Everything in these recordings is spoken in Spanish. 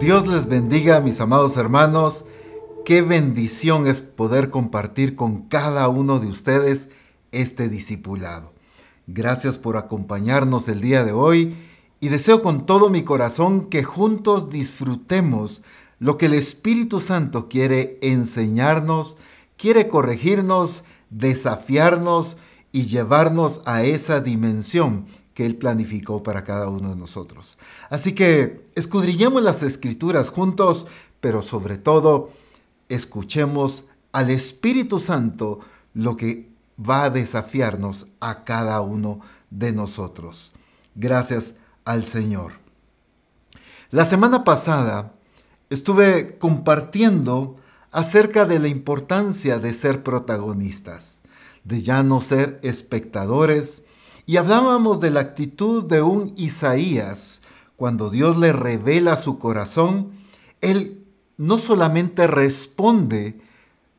Dios les bendiga, mis amados hermanos. Qué bendición es poder compartir con cada uno de ustedes este discipulado. Gracias por acompañarnos el día de hoy y deseo con todo mi corazón que juntos disfrutemos lo que el Espíritu Santo quiere enseñarnos, quiere corregirnos, desafiarnos y llevarnos a esa dimensión que Él planificó para cada uno de nosotros. Así que escudriñemos las escrituras juntos, pero sobre todo escuchemos al Espíritu Santo lo que va a desafiarnos a cada uno de nosotros. Gracias al Señor. La semana pasada estuve compartiendo acerca de la importancia de ser protagonistas, de ya no ser espectadores, y hablábamos de la actitud de un Isaías. Cuando Dios le revela su corazón, él no solamente responde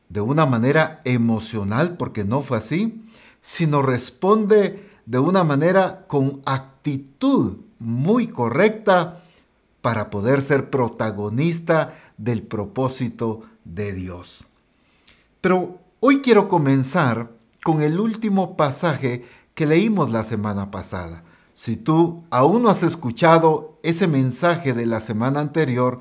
de una manera emocional, porque no fue así, sino responde de una manera con actitud muy correcta para poder ser protagonista del propósito de Dios. Pero hoy quiero comenzar con el último pasaje que leímos la semana pasada. Si tú aún no has escuchado ese mensaje de la semana anterior,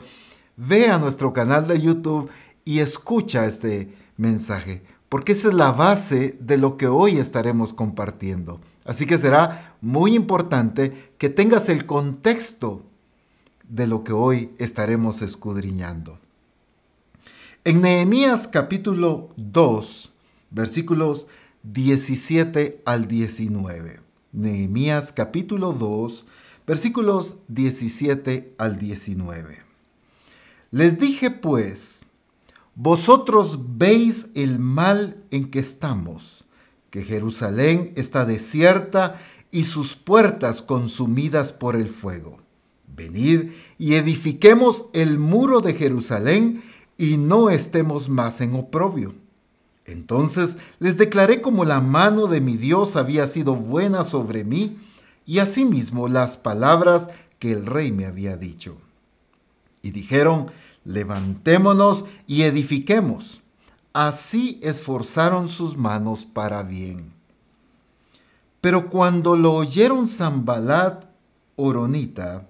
ve a nuestro canal de YouTube y escucha este mensaje, porque esa es la base de lo que hoy estaremos compartiendo. Así que será muy importante que tengas el contexto de lo que hoy estaremos escudriñando. En Nehemías capítulo 2, versículos 17 al 19. Nehemías capítulo 2, versículos 17 al 19. Les dije pues, vosotros veis el mal en que estamos, que Jerusalén está desierta y sus puertas consumidas por el fuego. Venid y edifiquemos el muro de Jerusalén y no estemos más en oprobio entonces les declaré como la mano de mi Dios había sido buena sobre mí, y asimismo las palabras que el rey me había dicho. Y dijeron, levantémonos y edifiquemos. Así esforzaron sus manos para bien. Pero cuando lo oyeron Zambalat, Oronita,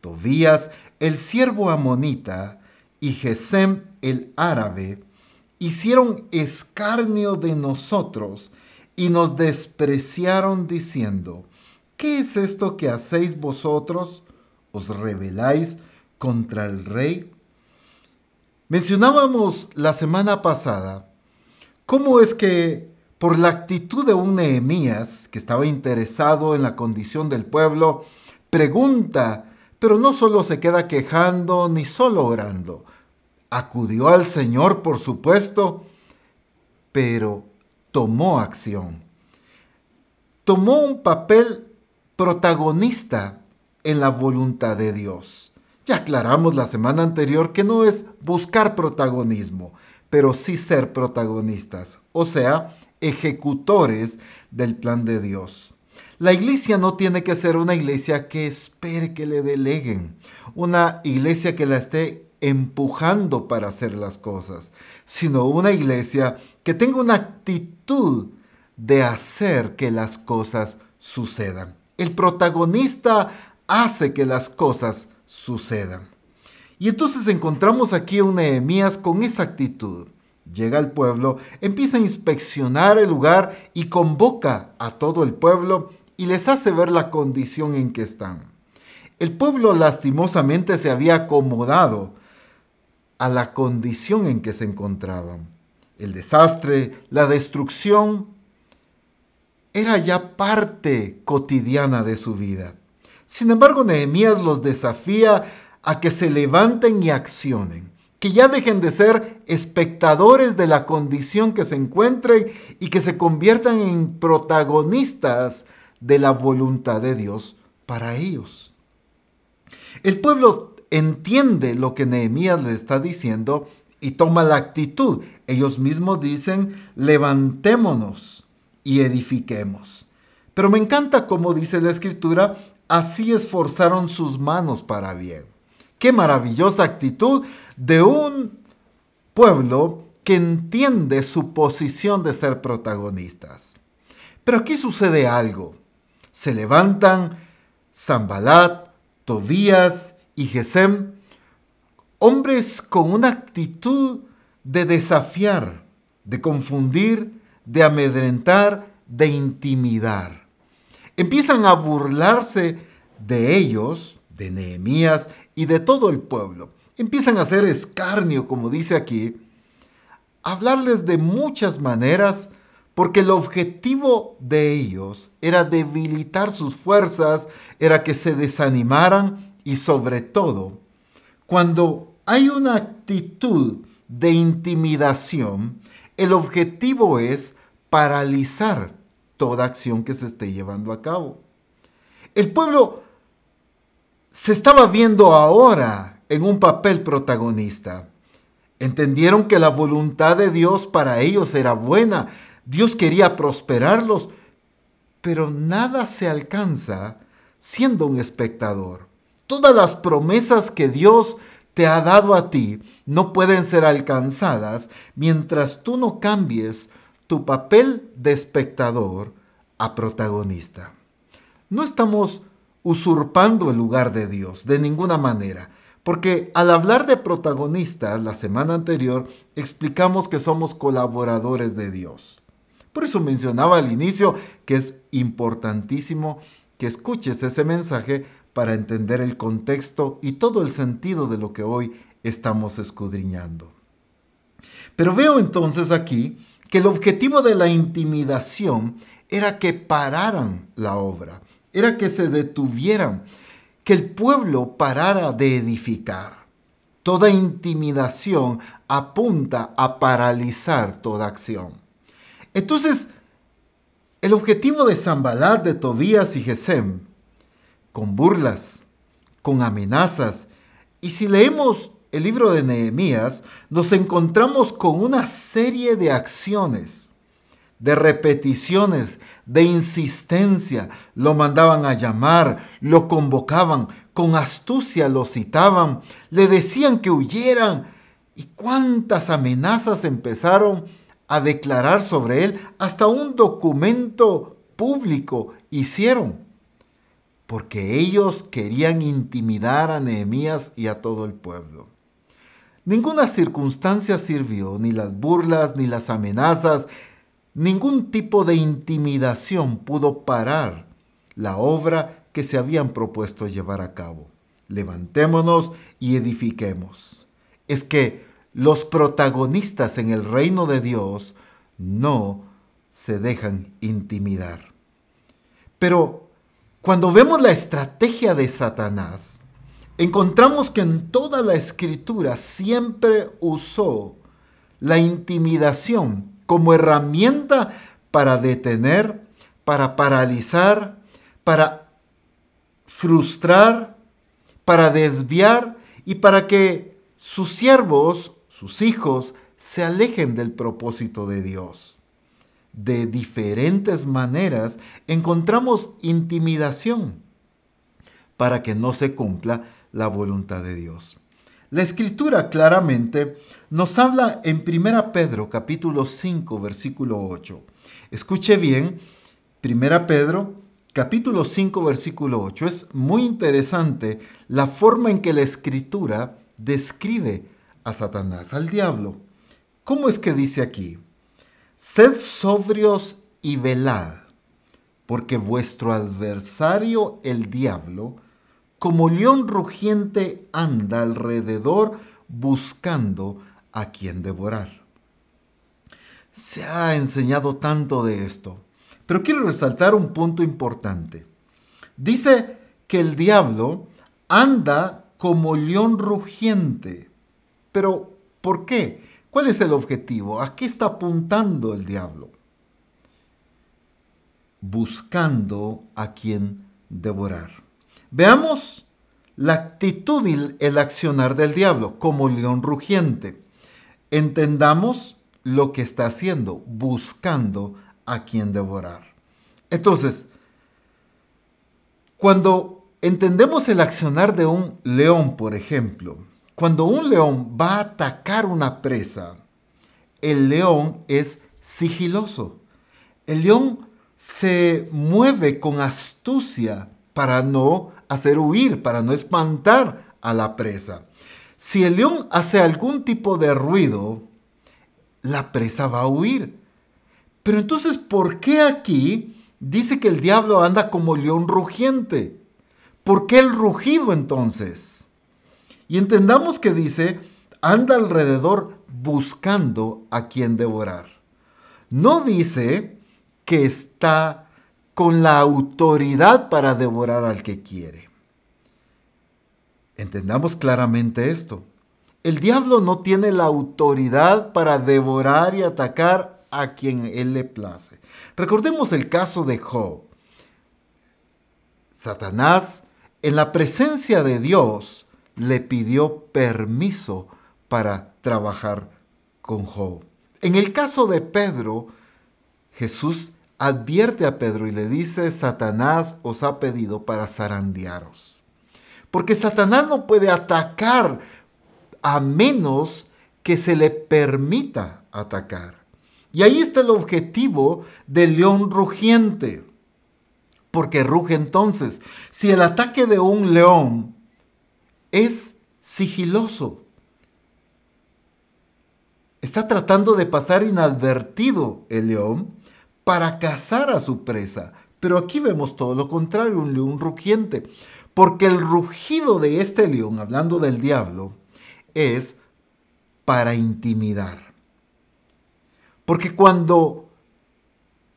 Tobías, el siervo amonita, y Gesem, el árabe, hicieron escarnio de nosotros y nos despreciaron diciendo, ¿qué es esto que hacéis vosotros? ¿Os rebeláis contra el rey? Mencionábamos la semana pasada cómo es que por la actitud de un Nehemías que estaba interesado en la condición del pueblo, pregunta, pero no solo se queda quejando ni solo orando, acudió al Señor, por supuesto, pero tomó acción. Tomó un papel protagonista en la voluntad de Dios. Ya aclaramos la semana anterior que no es buscar protagonismo, pero sí ser protagonistas, o sea, ejecutores del plan de Dios. La iglesia no tiene que ser una iglesia que espere que le deleguen, una iglesia que la esté empujando para hacer las cosas, sino una iglesia que tenga una actitud de hacer que las cosas sucedan. El protagonista hace que las cosas sucedan. Y entonces encontramos aquí a un Nehemías con esa actitud. Llega al pueblo, empieza a inspeccionar el lugar y convoca a todo el pueblo y les hace ver la condición en que están. El pueblo lastimosamente se había acomodado a la condición en que se encontraban. El desastre, la destrucción, era ya parte cotidiana de su vida. Sin embargo, Nehemías los desafía a que se levanten y accionen, que ya dejen de ser espectadores de la condición que se encuentren y que se conviertan en protagonistas de la voluntad de Dios para ellos. El pueblo entiende lo que Nehemías le está diciendo y toma la actitud. Ellos mismos dicen, levantémonos y edifiquemos. Pero me encanta como dice la escritura, así esforzaron sus manos para bien. Qué maravillosa actitud de un pueblo que entiende su posición de ser protagonistas. Pero aquí sucede algo. Se levantan Zambalat, Tobías y Gesem, hombres con una actitud de desafiar, de confundir, de amedrentar, de intimidar. Empiezan a burlarse de ellos, de Nehemías y de todo el pueblo. Empiezan a hacer escarnio, como dice aquí, hablarles de muchas maneras, porque el objetivo de ellos era debilitar sus fuerzas, era que se desanimaran y sobre todo, cuando hay una actitud de intimidación, el objetivo es paralizar toda acción que se esté llevando a cabo. El pueblo se estaba viendo ahora en un papel protagonista. Entendieron que la voluntad de Dios para ellos era buena. Dios quería prosperarlos, pero nada se alcanza siendo un espectador. Todas las promesas que Dios te ha dado a ti no pueden ser alcanzadas mientras tú no cambies tu papel de espectador a protagonista. No estamos usurpando el lugar de Dios de ninguna manera, porque al hablar de protagonistas la semana anterior explicamos que somos colaboradores de Dios. Por eso mencionaba al inicio que es importantísimo que escuches ese mensaje para entender el contexto y todo el sentido de lo que hoy estamos escudriñando. Pero veo entonces aquí que el objetivo de la intimidación era que pararan la obra, era que se detuvieran, que el pueblo parara de edificar. Toda intimidación apunta a paralizar toda acción. Entonces, el objetivo de Zambalat, de Tobías y Gesem con burlas, con amenazas. Y si leemos el libro de Nehemías, nos encontramos con una serie de acciones, de repeticiones, de insistencia. Lo mandaban a llamar, lo convocaban, con astucia lo citaban, le decían que huyeran. Y cuántas amenazas empezaron a declarar sobre él, hasta un documento público hicieron porque ellos querían intimidar a Nehemías y a todo el pueblo. Ninguna circunstancia sirvió, ni las burlas, ni las amenazas, ningún tipo de intimidación pudo parar la obra que se habían propuesto llevar a cabo. Levantémonos y edifiquemos. Es que los protagonistas en el reino de Dios no se dejan intimidar. Pero cuando vemos la estrategia de Satanás, encontramos que en toda la escritura siempre usó la intimidación como herramienta para detener, para paralizar, para frustrar, para desviar y para que sus siervos, sus hijos, se alejen del propósito de Dios de diferentes maneras encontramos intimidación para que no se cumpla la voluntad de Dios. La escritura claramente nos habla en 1 Pedro capítulo 5 versículo 8. Escuche bien, 1 Pedro capítulo 5 versículo 8. Es muy interesante la forma en que la escritura describe a Satanás, al diablo. ¿Cómo es que dice aquí? Sed sobrios y velad, porque vuestro adversario el diablo, como león rugiente, anda alrededor buscando a quien devorar. Se ha enseñado tanto de esto, pero quiero resaltar un punto importante. Dice que el diablo anda como león rugiente. Pero, ¿por qué? ¿Cuál es el objetivo? ¿A qué está apuntando el diablo? Buscando a quien devorar. Veamos la actitud y el accionar del diablo como león rugiente. Entendamos lo que está haciendo, buscando a quien devorar. Entonces, cuando entendemos el accionar de un león, por ejemplo. Cuando un león va a atacar una presa, el león es sigiloso. El león se mueve con astucia para no hacer huir, para no espantar a la presa. Si el león hace algún tipo de ruido, la presa va a huir. Pero entonces, ¿por qué aquí dice que el diablo anda como león rugiente? ¿Por qué el rugido entonces? Y entendamos que dice, anda alrededor buscando a quien devorar. No dice que está con la autoridad para devorar al que quiere. Entendamos claramente esto. El diablo no tiene la autoridad para devorar y atacar a quien él le place. Recordemos el caso de Job. Satanás, en la presencia de Dios, le pidió permiso para trabajar con Job. En el caso de Pedro, Jesús advierte a Pedro y le dice, Satanás os ha pedido para zarandearos. Porque Satanás no puede atacar a menos que se le permita atacar. Y ahí está el objetivo del león rugiente. Porque ruge entonces. Si el ataque de un león es sigiloso. Está tratando de pasar inadvertido el león para cazar a su presa. Pero aquí vemos todo lo contrario, un león rugiente. Porque el rugido de este león, hablando del diablo, es para intimidar. Porque cuando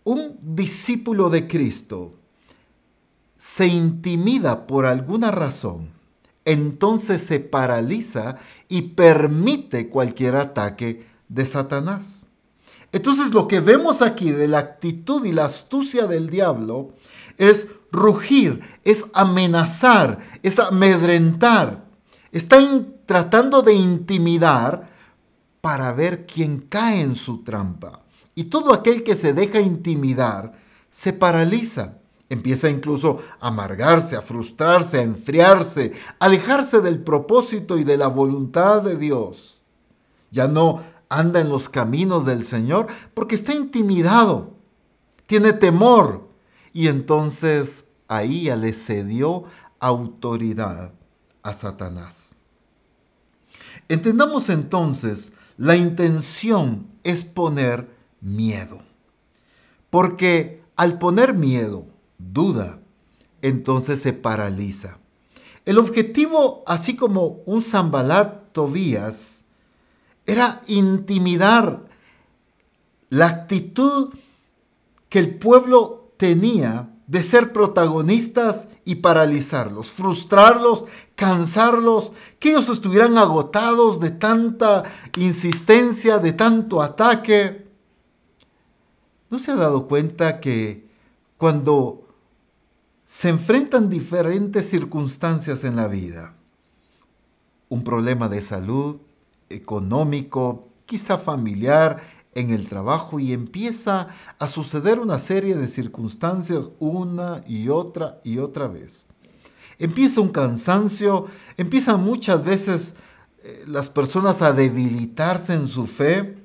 un discípulo de Cristo se intimida por alguna razón, entonces se paraliza y permite cualquier ataque de Satanás. Entonces lo que vemos aquí de la actitud y la astucia del diablo es rugir, es amenazar, es amedrentar. Está tratando de intimidar para ver quién cae en su trampa. Y todo aquel que se deja intimidar se paraliza. Empieza incluso a amargarse, a frustrarse, a enfriarse, a alejarse del propósito y de la voluntad de Dios. Ya no anda en los caminos del Señor porque está intimidado, tiene temor. Y entonces ahí ya le cedió autoridad a Satanás. Entendamos entonces, la intención es poner miedo. Porque al poner miedo, duda, entonces se paraliza. El objetivo, así como un Zambalat Tobías, era intimidar la actitud que el pueblo tenía de ser protagonistas y paralizarlos, frustrarlos, cansarlos, que ellos estuvieran agotados de tanta insistencia, de tanto ataque. ¿No se ha dado cuenta que cuando se enfrentan diferentes circunstancias en la vida. Un problema de salud, económico, quizá familiar, en el trabajo y empieza a suceder una serie de circunstancias una y otra y otra vez. Empieza un cansancio, empiezan muchas veces eh, las personas a debilitarse en su fe.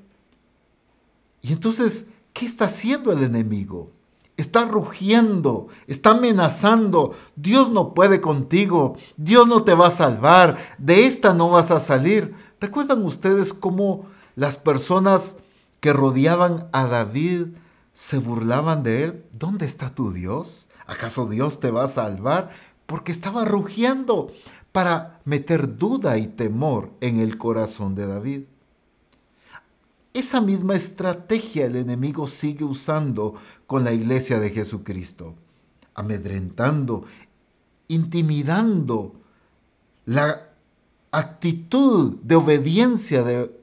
Y entonces, ¿qué está haciendo el enemigo? Está rugiendo, está amenazando, Dios no puede contigo, Dios no te va a salvar, de esta no vas a salir. ¿Recuerdan ustedes cómo las personas que rodeaban a David se burlaban de él? ¿Dónde está tu Dios? ¿Acaso Dios te va a salvar? Porque estaba rugiendo para meter duda y temor en el corazón de David. Esa misma estrategia el enemigo sigue usando con la iglesia de Jesucristo, amedrentando, intimidando la actitud de obediencia de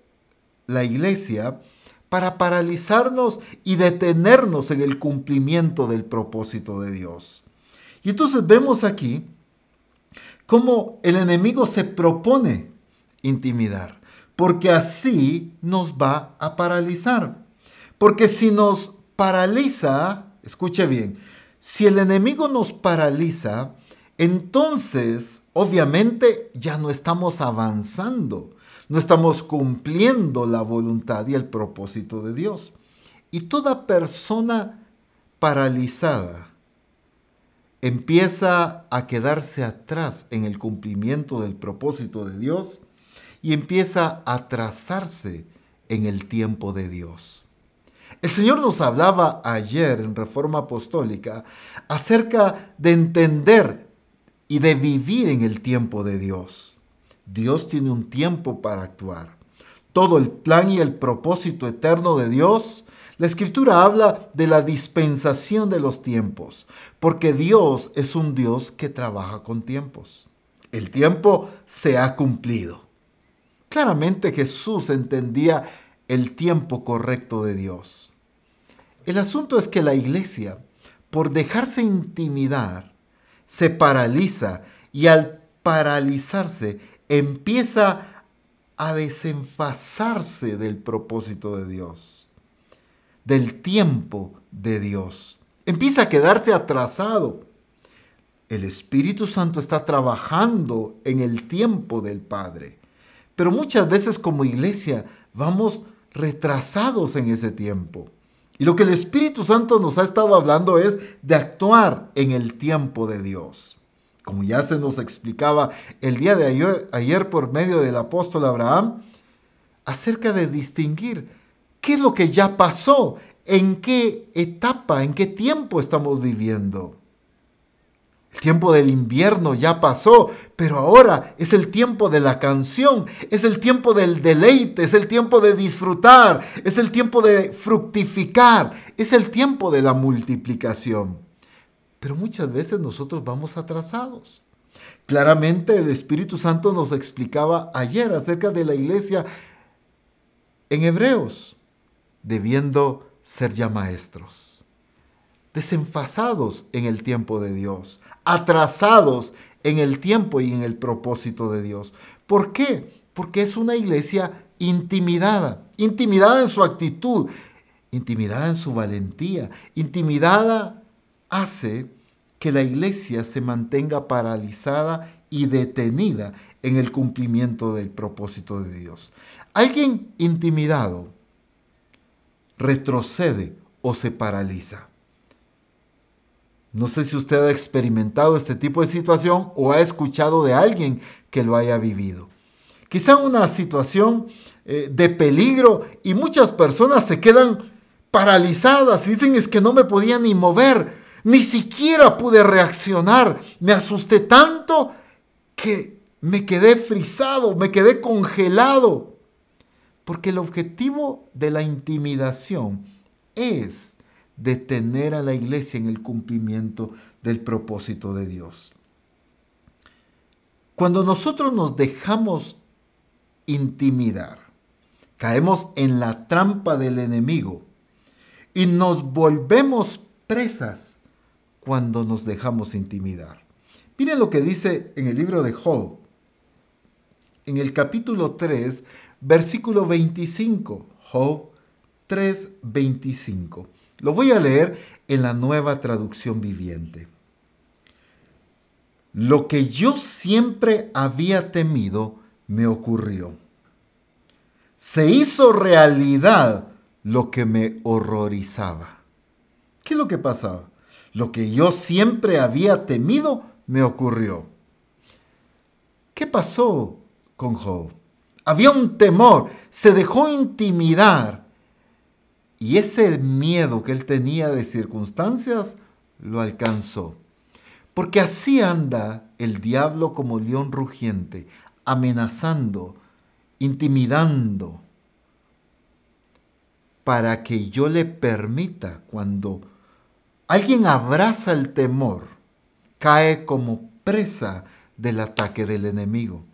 la iglesia para paralizarnos y detenernos en el cumplimiento del propósito de Dios. Y entonces vemos aquí cómo el enemigo se propone intimidar porque así nos va a paralizar. Porque si nos paraliza, escuche bien, si el enemigo nos paraliza, entonces obviamente ya no estamos avanzando, no estamos cumpliendo la voluntad y el propósito de Dios. Y toda persona paralizada empieza a quedarse atrás en el cumplimiento del propósito de Dios y empieza a atrasarse en el tiempo de Dios. El Señor nos hablaba ayer en Reforma Apostólica acerca de entender y de vivir en el tiempo de Dios. Dios tiene un tiempo para actuar. Todo el plan y el propósito eterno de Dios, la escritura habla de la dispensación de los tiempos, porque Dios es un Dios que trabaja con tiempos. El tiempo se ha cumplido. Claramente Jesús entendía el tiempo correcto de Dios. El asunto es que la iglesia, por dejarse intimidar, se paraliza y al paralizarse empieza a desenfasarse del propósito de Dios, del tiempo de Dios. Empieza a quedarse atrasado. El Espíritu Santo está trabajando en el tiempo del Padre. Pero muchas veces como iglesia vamos retrasados en ese tiempo. Y lo que el Espíritu Santo nos ha estado hablando es de actuar en el tiempo de Dios. Como ya se nos explicaba el día de ayer, ayer por medio del apóstol Abraham, acerca de distinguir qué es lo que ya pasó, en qué etapa, en qué tiempo estamos viviendo. El tiempo del invierno ya pasó, pero ahora es el tiempo de la canción, es el tiempo del deleite, es el tiempo de disfrutar, es el tiempo de fructificar, es el tiempo de la multiplicación. Pero muchas veces nosotros vamos atrasados. Claramente el Espíritu Santo nos explicaba ayer acerca de la iglesia en Hebreos, debiendo ser ya maestros, desenfasados en el tiempo de Dios, atrasados en el tiempo y en el propósito de Dios. ¿Por qué? Porque es una iglesia intimidada, intimidada en su actitud, intimidada en su valentía, intimidada hace que la iglesia se mantenga paralizada y detenida en el cumplimiento del propósito de Dios. Alguien intimidado retrocede o se paraliza. No sé si usted ha experimentado este tipo de situación o ha escuchado de alguien que lo haya vivido. Quizá una situación eh, de peligro y muchas personas se quedan paralizadas dicen es que no me podía ni mover, ni siquiera pude reaccionar, me asusté tanto que me quedé frisado, me quedé congelado. Porque el objetivo de la intimidación es detener a la iglesia en el cumplimiento del propósito de Dios. Cuando nosotros nos dejamos intimidar, caemos en la trampa del enemigo y nos volvemos presas cuando nos dejamos intimidar. Miren lo que dice en el libro de Job, en el capítulo 3, versículo 25. Job 3, 25. Lo voy a leer en la nueva traducción viviente. Lo que yo siempre había temido me ocurrió. Se hizo realidad lo que me horrorizaba. ¿Qué es lo que pasaba? Lo que yo siempre había temido me ocurrió. ¿Qué pasó con Job? Había un temor, se dejó intimidar y ese miedo que él tenía de circunstancias lo alcanzó. Porque así anda el diablo como león rugiente, amenazando, intimidando, para que yo le permita cuando alguien abraza el temor, cae como presa del ataque del enemigo.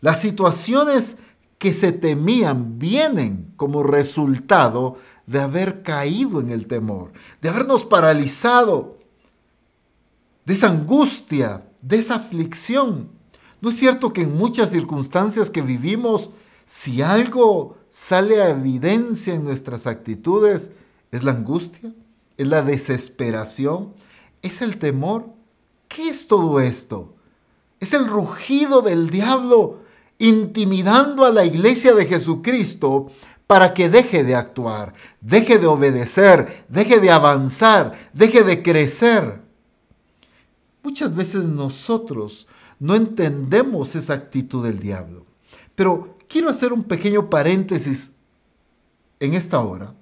Las situaciones que se temían vienen como resultado de haber caído en el temor, de habernos paralizado, de esa angustia, de esa aflicción. ¿No es cierto que en muchas circunstancias que vivimos, si algo sale a evidencia en nuestras actitudes, es la angustia, es la desesperación, es el temor? ¿Qué es todo esto? Es el rugido del diablo intimidando a la iglesia de Jesucristo para que deje de actuar, deje de obedecer, deje de avanzar, deje de crecer. Muchas veces nosotros no entendemos esa actitud del diablo. Pero quiero hacer un pequeño paréntesis en esta hora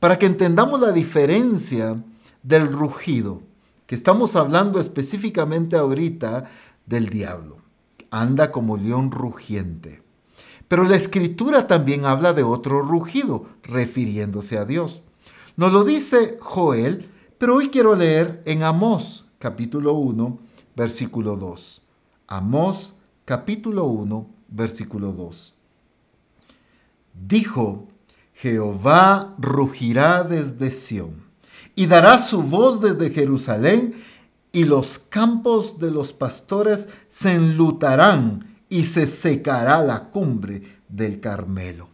para que entendamos la diferencia del rugido, que estamos hablando específicamente ahorita del diablo. Anda como león rugiente. Pero la escritura también habla de otro rugido, refiriéndose a Dios. Nos lo dice Joel, pero hoy quiero leer en Amós, capítulo 1, versículo 2. Amós, capítulo 1, versículo 2. Dijo, Jehová rugirá desde Sión y dará su voz desde Jerusalén y los campos de los pastores se enlutarán y se secará la cumbre del Carmelo.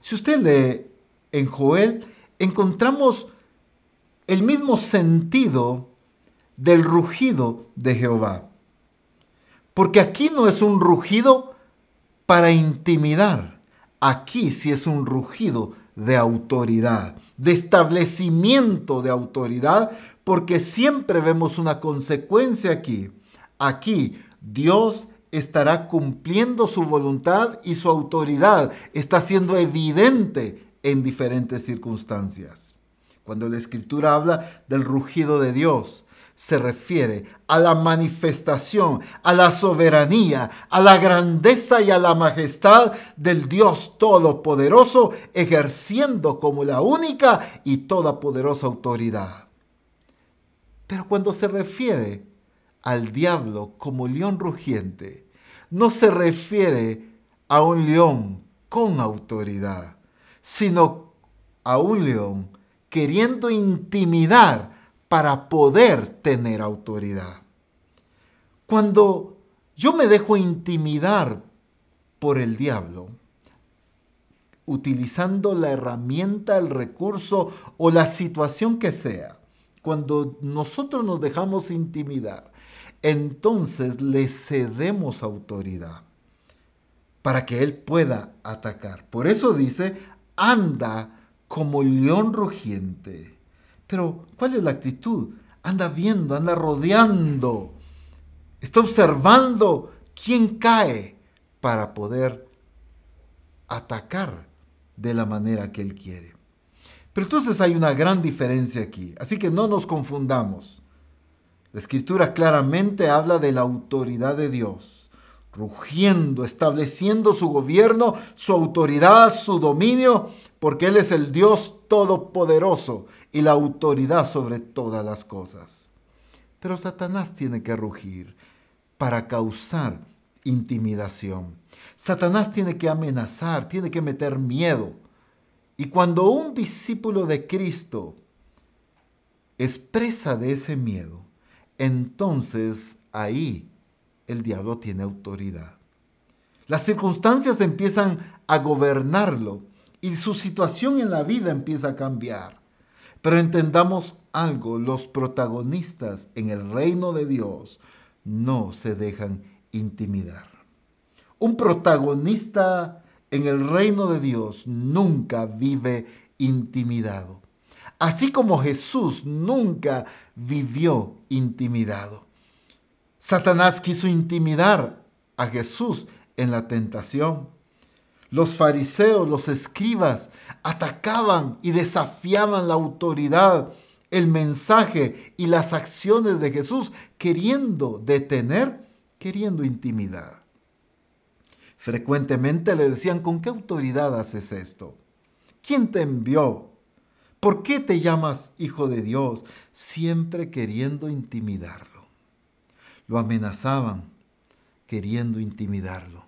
Si usted lee en Joel, encontramos el mismo sentido del rugido de Jehová. Porque aquí no es un rugido para intimidar, aquí sí es un rugido de autoridad, de establecimiento de autoridad, porque siempre vemos una consecuencia aquí. Aquí Dios estará cumpliendo su voluntad y su autoridad está siendo evidente en diferentes circunstancias. Cuando la escritura habla del rugido de Dios, se refiere a la manifestación, a la soberanía, a la grandeza y a la majestad del Dios Todopoderoso, ejerciendo como la única y todopoderosa autoridad. Pero cuando se refiere al diablo como león rugiente, no se refiere a un león con autoridad, sino a un león queriendo intimidar para poder tener autoridad. Cuando yo me dejo intimidar por el diablo, utilizando la herramienta, el recurso o la situación que sea, cuando nosotros nos dejamos intimidar, entonces le cedemos autoridad para que Él pueda atacar. Por eso dice, anda como león rugiente. Pero, ¿cuál es la actitud? Anda viendo, anda rodeando, está observando quién cae para poder atacar de la manera que Él quiere. Pero entonces hay una gran diferencia aquí, así que no nos confundamos. La escritura claramente habla de la autoridad de Dios, rugiendo, estableciendo su gobierno, su autoridad, su dominio, porque Él es el Dios todopoderoso y la autoridad sobre todas las cosas. Pero Satanás tiene que rugir para causar intimidación. Satanás tiene que amenazar, tiene que meter miedo. Y cuando un discípulo de Cristo expresa de ese miedo, entonces ahí el diablo tiene autoridad. Las circunstancias empiezan a gobernarlo y su situación en la vida empieza a cambiar. Pero entendamos algo, los protagonistas en el reino de Dios no se dejan intimidar. Un protagonista en el reino de Dios nunca vive intimidado así como Jesús nunca vivió intimidado. Satanás quiso intimidar a Jesús en la tentación. Los fariseos, los escribas, atacaban y desafiaban la autoridad, el mensaje y las acciones de Jesús, queriendo detener, queriendo intimidar. Frecuentemente le decían, ¿con qué autoridad haces esto? ¿Quién te envió? ¿Por qué te llamas hijo de Dios? Siempre queriendo intimidarlo. Lo amenazaban queriendo intimidarlo.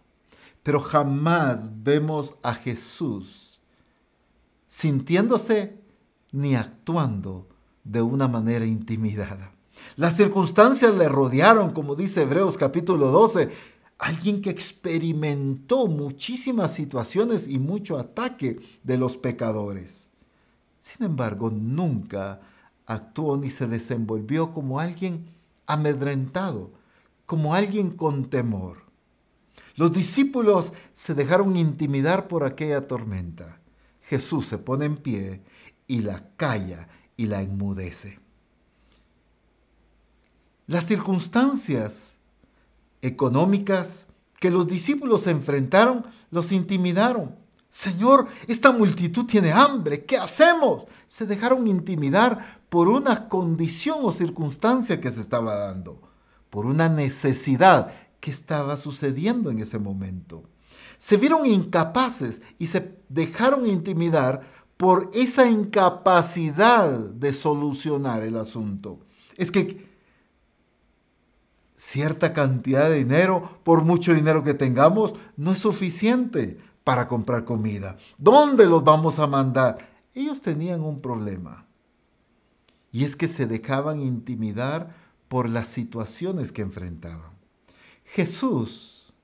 Pero jamás vemos a Jesús sintiéndose ni actuando de una manera intimidada. Las circunstancias le rodearon, como dice Hebreos capítulo 12, alguien que experimentó muchísimas situaciones y mucho ataque de los pecadores. Sin embargo, nunca actuó ni se desenvolvió como alguien amedrentado, como alguien con temor. Los discípulos se dejaron intimidar por aquella tormenta. Jesús se pone en pie y la calla y la enmudece. Las circunstancias económicas que los discípulos enfrentaron los intimidaron. Señor, esta multitud tiene hambre, ¿qué hacemos? Se dejaron intimidar por una condición o circunstancia que se estaba dando, por una necesidad que estaba sucediendo en ese momento. Se vieron incapaces y se dejaron intimidar por esa incapacidad de solucionar el asunto. Es que cierta cantidad de dinero, por mucho dinero que tengamos, no es suficiente para comprar comida. ¿Dónde los vamos a mandar? Ellos tenían un problema. Y es que se dejaban intimidar por las situaciones que enfrentaban. Jesús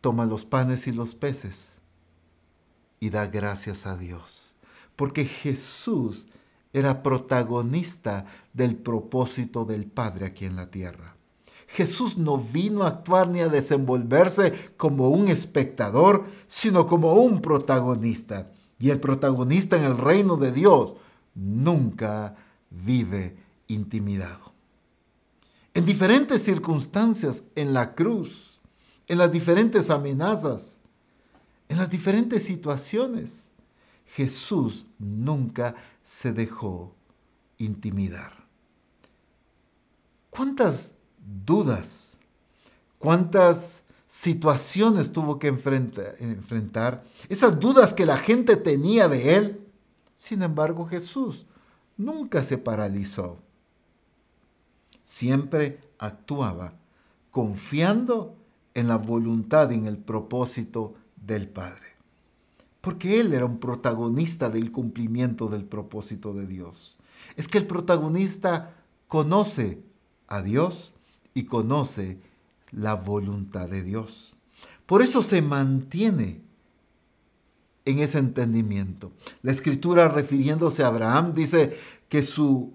toma los panes y los peces y da gracias a Dios. Porque Jesús era protagonista del propósito del Padre aquí en la tierra. Jesús no vino a actuar ni a desenvolverse como un espectador, sino como un protagonista. Y el protagonista en el reino de Dios nunca vive intimidado. En diferentes circunstancias, en la cruz, en las diferentes amenazas, en las diferentes situaciones, Jesús nunca se dejó intimidar. ¿Cuántas dudas, cuántas situaciones tuvo que enfrentar, esas dudas que la gente tenía de él. Sin embargo, Jesús nunca se paralizó. Siempre actuaba confiando en la voluntad y en el propósito del Padre. Porque Él era un protagonista del cumplimiento del propósito de Dios. Es que el protagonista conoce a Dios y conoce la voluntad de Dios. Por eso se mantiene en ese entendimiento. La escritura refiriéndose a Abraham dice que su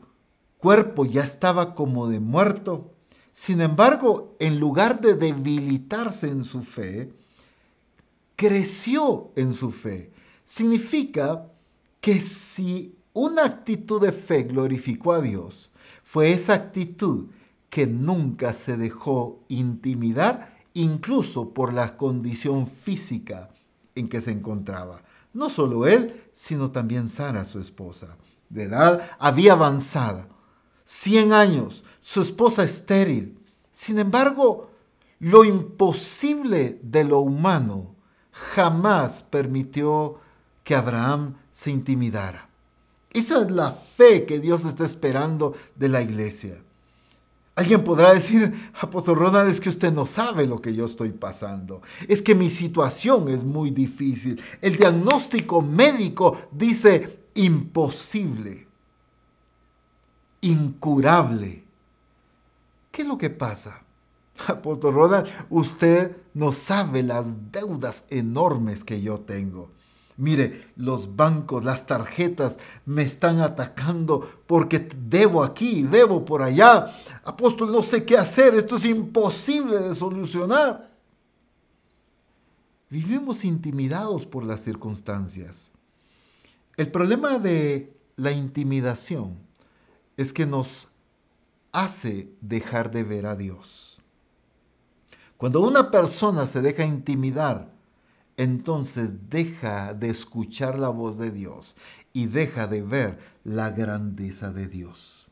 cuerpo ya estaba como de muerto. Sin embargo, en lugar de debilitarse en su fe, creció en su fe. Significa que si una actitud de fe glorificó a Dios, fue esa actitud que nunca se dejó intimidar incluso por la condición física en que se encontraba. No solo él, sino también Sara, su esposa. De edad había avanzada, 100 años, su esposa estéril. Sin embargo, lo imposible de lo humano jamás permitió que Abraham se intimidara. Esa es la fe que Dios está esperando de la iglesia. Alguien podrá decir, apóstol Ronald, es que usted no sabe lo que yo estoy pasando. Es que mi situación es muy difícil. El diagnóstico médico dice imposible, incurable. ¿Qué es lo que pasa? Apóstol Ronald, usted no sabe las deudas enormes que yo tengo. Mire, los bancos, las tarjetas me están atacando porque debo aquí, debo por allá. Apóstol, no sé qué hacer, esto es imposible de solucionar. Vivimos intimidados por las circunstancias. El problema de la intimidación es que nos hace dejar de ver a Dios. Cuando una persona se deja intimidar entonces deja de escuchar la voz de Dios y deja de ver la grandeza de Dios.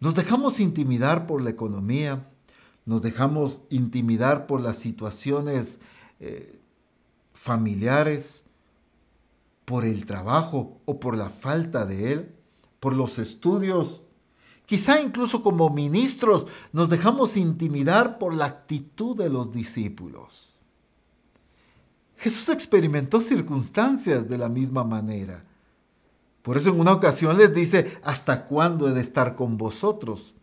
Nos dejamos intimidar por la economía, nos dejamos intimidar por las situaciones eh, familiares, por el trabajo o por la falta de él, por los estudios. Quizá incluso como ministros nos dejamos intimidar por la actitud de los discípulos. Jesús experimentó circunstancias de la misma manera. Por eso en una ocasión les dice, ¿hasta cuándo he de estar con vosotros?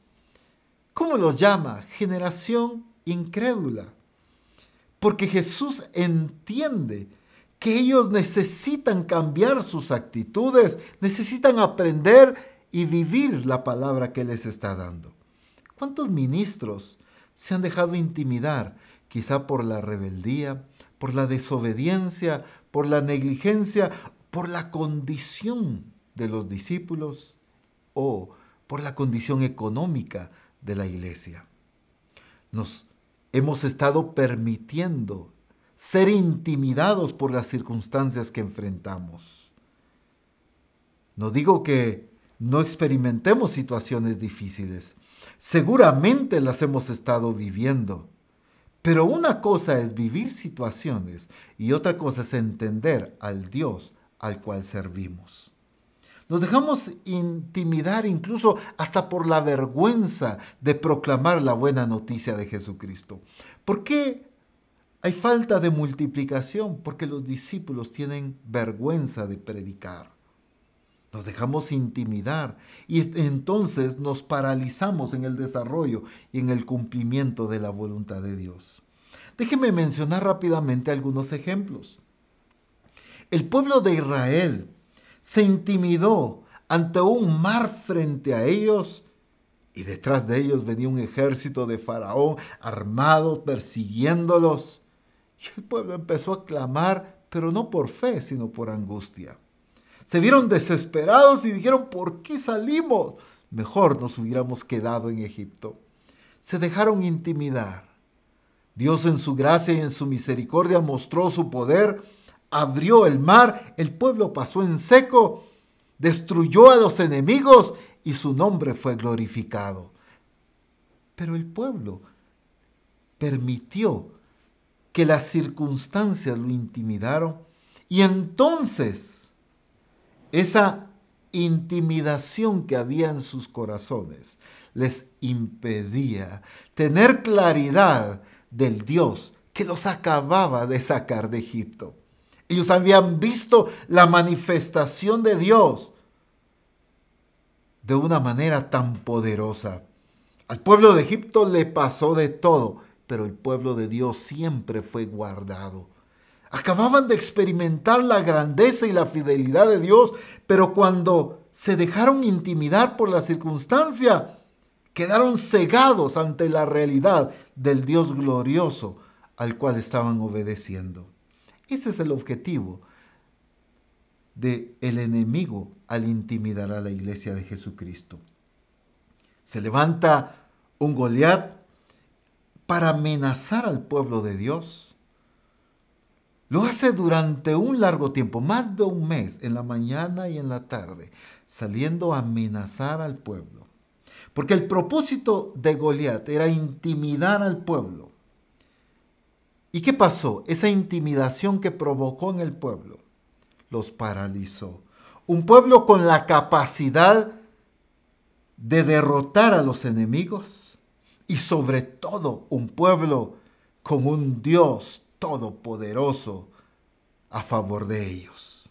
¿Cómo los llama? Generación incrédula. Porque Jesús entiende que ellos necesitan cambiar sus actitudes, necesitan aprender y vivir la palabra que les está dando. ¿Cuántos ministros se han dejado intimidar, quizá por la rebeldía, por la desobediencia, por la negligencia, por la condición de los discípulos o por la condición económica de la iglesia? Nos hemos estado permitiendo ser intimidados por las circunstancias que enfrentamos. No digo que no experimentemos situaciones difíciles, seguramente las hemos estado viviendo, pero una cosa es vivir situaciones y otra cosa es entender al Dios al cual servimos. Nos dejamos intimidar incluso hasta por la vergüenza de proclamar la buena noticia de Jesucristo. ¿Por qué hay falta de multiplicación? Porque los discípulos tienen vergüenza de predicar. Nos dejamos intimidar y entonces nos paralizamos en el desarrollo y en el cumplimiento de la voluntad de Dios. Déjeme mencionar rápidamente algunos ejemplos. El pueblo de Israel se intimidó ante un mar frente a ellos y detrás de ellos venía un ejército de Faraón armado persiguiéndolos. Y el pueblo empezó a clamar, pero no por fe, sino por angustia. Se vieron desesperados y dijeron, ¿por qué salimos? Mejor nos hubiéramos quedado en Egipto. Se dejaron intimidar. Dios en su gracia y en su misericordia mostró su poder abrió el mar, el pueblo pasó en seco, destruyó a los enemigos y su nombre fue glorificado. Pero el pueblo permitió que las circunstancias lo intimidaron y entonces esa intimidación que había en sus corazones les impedía tener claridad del Dios que los acababa de sacar de Egipto. Ellos habían visto la manifestación de Dios de una manera tan poderosa. Al pueblo de Egipto le pasó de todo, pero el pueblo de Dios siempre fue guardado. Acababan de experimentar la grandeza y la fidelidad de Dios, pero cuando se dejaron intimidar por la circunstancia, quedaron cegados ante la realidad del Dios glorioso al cual estaban obedeciendo. Ese es el objetivo del el enemigo al intimidar a la iglesia de Jesucristo. Se levanta un Goliat para amenazar al pueblo de Dios. Lo hace durante un largo tiempo, más de un mes, en la mañana y en la tarde, saliendo a amenazar al pueblo. Porque el propósito de Goliat era intimidar al pueblo ¿Y qué pasó? Esa intimidación que provocó en el pueblo los paralizó. Un pueblo con la capacidad de derrotar a los enemigos y sobre todo un pueblo con un Dios todopoderoso a favor de ellos.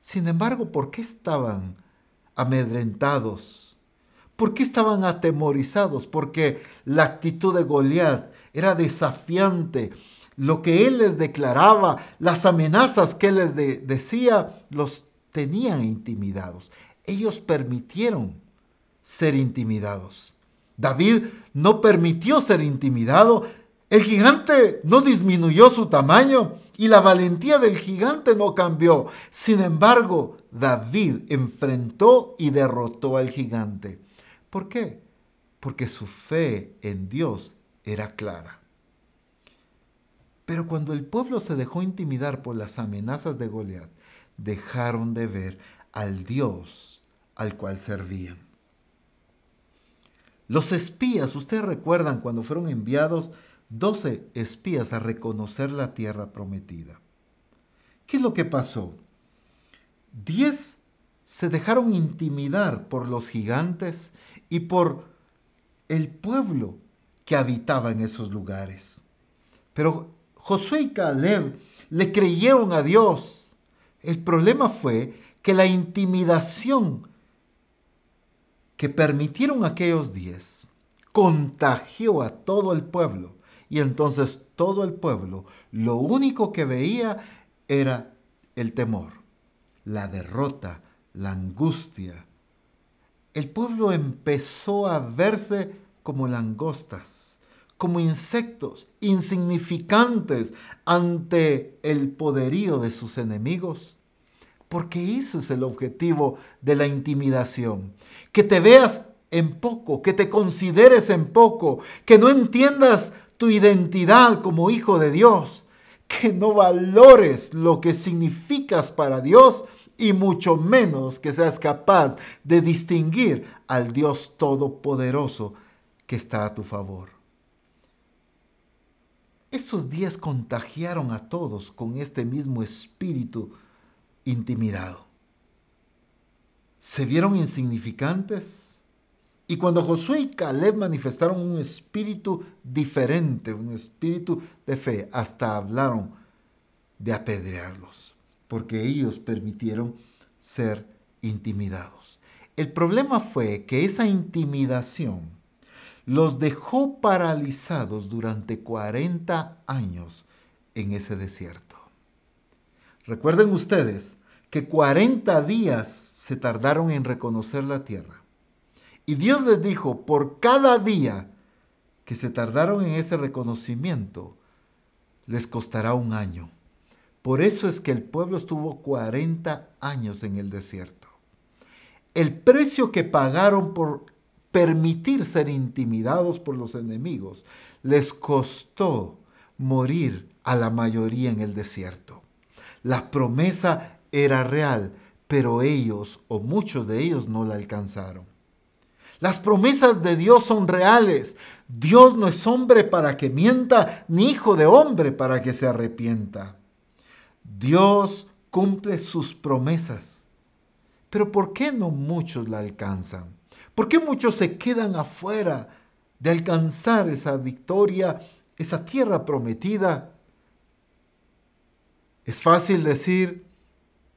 Sin embargo, ¿por qué estaban amedrentados? ¿Por qué estaban atemorizados? Porque la actitud de Goliat era desafiante, lo que él les declaraba, las amenazas que él les decía, los tenían intimidados. Ellos permitieron ser intimidados. David no permitió ser intimidado. El gigante no disminuyó su tamaño y la valentía del gigante no cambió. Sin embargo, David enfrentó y derrotó al gigante. ¿Por qué? Porque su fe en Dios era clara. Pero cuando el pueblo se dejó intimidar por las amenazas de Goliat, dejaron de ver al Dios al cual servían. Los espías, ustedes recuerdan cuando fueron enviados 12 espías a reconocer la tierra prometida. ¿Qué es lo que pasó? Diez se dejaron intimidar por los gigantes y por el pueblo que habitaba en esos lugares. Pero Josué y Caleb le creyeron a Dios. El problema fue que la intimidación que permitieron aquellos diez contagió a todo el pueblo. Y entonces todo el pueblo lo único que veía era el temor, la derrota, la angustia, el pueblo empezó a verse como langostas, como insectos insignificantes ante el poderío de sus enemigos. Porque eso es el objetivo de la intimidación. Que te veas en poco, que te consideres en poco, que no entiendas tu identidad como hijo de Dios, que no valores lo que significas para Dios y mucho menos que seas capaz de distinguir al Dios Todopoderoso que está a tu favor. Esos días contagiaron a todos con este mismo espíritu intimidado. Se vieron insignificantes y cuando Josué y Caleb manifestaron un espíritu diferente, un espíritu de fe, hasta hablaron de apedrearlos porque ellos permitieron ser intimidados. El problema fue que esa intimidación los dejó paralizados durante 40 años en ese desierto. Recuerden ustedes que 40 días se tardaron en reconocer la tierra. Y Dios les dijo, por cada día que se tardaron en ese reconocimiento, les costará un año. Por eso es que el pueblo estuvo 40 años en el desierto. El precio que pagaron por permitir ser intimidados por los enemigos les costó morir a la mayoría en el desierto. La promesa era real, pero ellos o muchos de ellos no la alcanzaron. Las promesas de Dios son reales. Dios no es hombre para que mienta, ni hijo de hombre para que se arrepienta. Dios cumple sus promesas. Pero ¿por qué no muchos la alcanzan? ¿Por qué muchos se quedan afuera de alcanzar esa victoria, esa tierra prometida? Es fácil decir,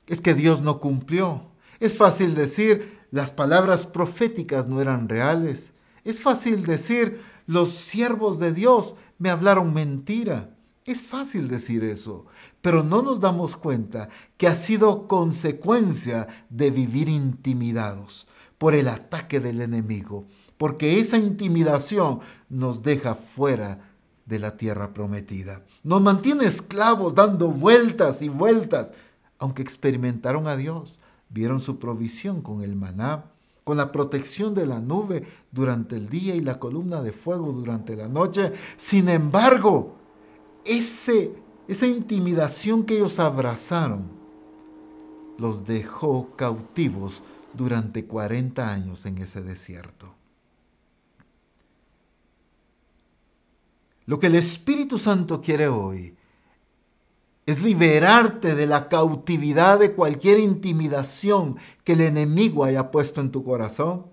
es que Dios no cumplió. Es fácil decir, las palabras proféticas no eran reales. Es fácil decir, los siervos de Dios me hablaron mentira. Es fácil decir eso, pero no nos damos cuenta que ha sido consecuencia de vivir intimidados por el ataque del enemigo, porque esa intimidación nos deja fuera de la tierra prometida. Nos mantiene esclavos dando vueltas y vueltas, aunque experimentaron a Dios, vieron su provisión con el maná, con la protección de la nube durante el día y la columna de fuego durante la noche. Sin embargo, ese, esa intimidación que ellos abrazaron los dejó cautivos durante 40 años en ese desierto. Lo que el Espíritu Santo quiere hoy es liberarte de la cautividad de cualquier intimidación que el enemigo haya puesto en tu corazón.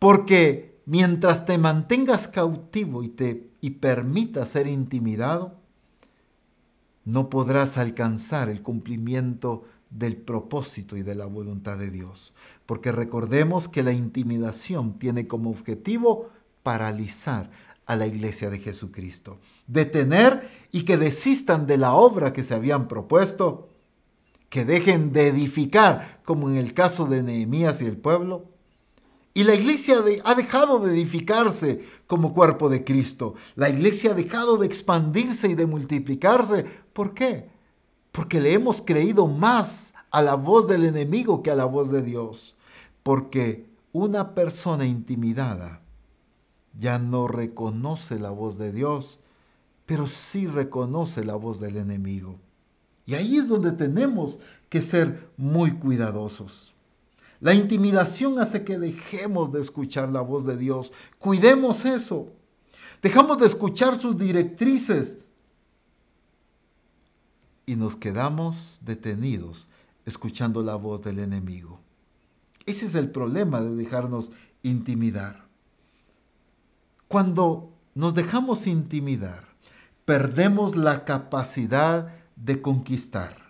Porque mientras te mantengas cautivo y te y permitas ser intimidado, no podrás alcanzar el cumplimiento del propósito y de la voluntad de Dios. Porque recordemos que la intimidación tiene como objetivo paralizar a la iglesia de Jesucristo, detener y que desistan de la obra que se habían propuesto, que dejen de edificar, como en el caso de Nehemías y el pueblo, y la iglesia ha dejado de edificarse como cuerpo de Cristo. La iglesia ha dejado de expandirse y de multiplicarse. ¿Por qué? Porque le hemos creído más a la voz del enemigo que a la voz de Dios. Porque una persona intimidada ya no reconoce la voz de Dios, pero sí reconoce la voz del enemigo. Y ahí es donde tenemos que ser muy cuidadosos. La intimidación hace que dejemos de escuchar la voz de Dios. Cuidemos eso. Dejamos de escuchar sus directrices y nos quedamos detenidos escuchando la voz del enemigo. Ese es el problema de dejarnos intimidar. Cuando nos dejamos intimidar, perdemos la capacidad de conquistar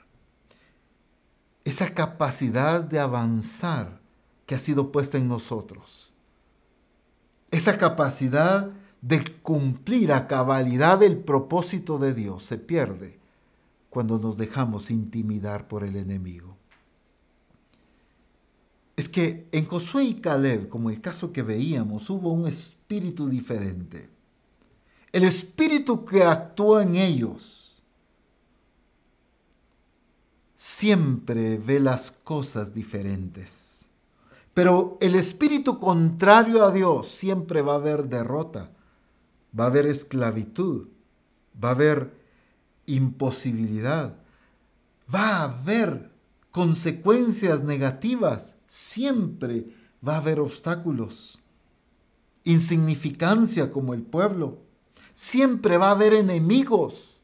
esa capacidad de avanzar que ha sido puesta en nosotros. Esa capacidad de cumplir a cabalidad el propósito de Dios se pierde cuando nos dejamos intimidar por el enemigo. Es que en Josué y Caleb, como el caso que veíamos, hubo un espíritu diferente. El espíritu que actúa en ellos siempre ve las cosas diferentes. Pero el espíritu contrario a Dios siempre va a haber derrota, va a haber esclavitud, va a haber imposibilidad, va a haber consecuencias negativas siempre va a haber obstáculos. Insignificancia como el pueblo. Siempre va a haber enemigos.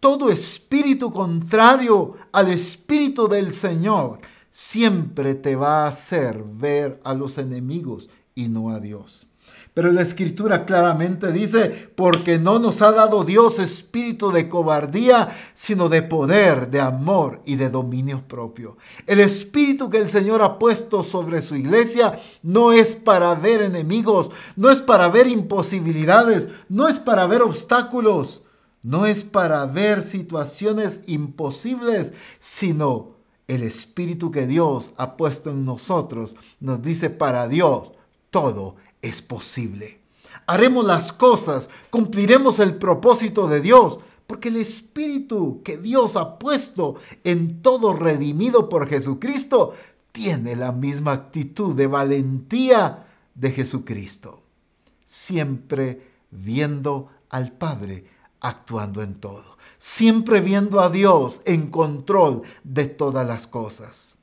Todo espíritu contrario al espíritu del Señor siempre te va a hacer ver a los enemigos y no a Dios. Pero la escritura claramente dice, porque no nos ha dado Dios espíritu de cobardía, sino de poder, de amor y de dominio propio. El espíritu que el Señor ha puesto sobre su iglesia no es para ver enemigos, no es para ver imposibilidades, no es para ver obstáculos, no es para ver situaciones imposibles, sino el espíritu que Dios ha puesto en nosotros nos dice para Dios todo es posible. Haremos las cosas, cumpliremos el propósito de Dios, porque el Espíritu que Dios ha puesto en todo redimido por Jesucristo tiene la misma actitud de valentía de Jesucristo, siempre viendo al Padre actuando en todo, siempre viendo a Dios en control de todas las cosas.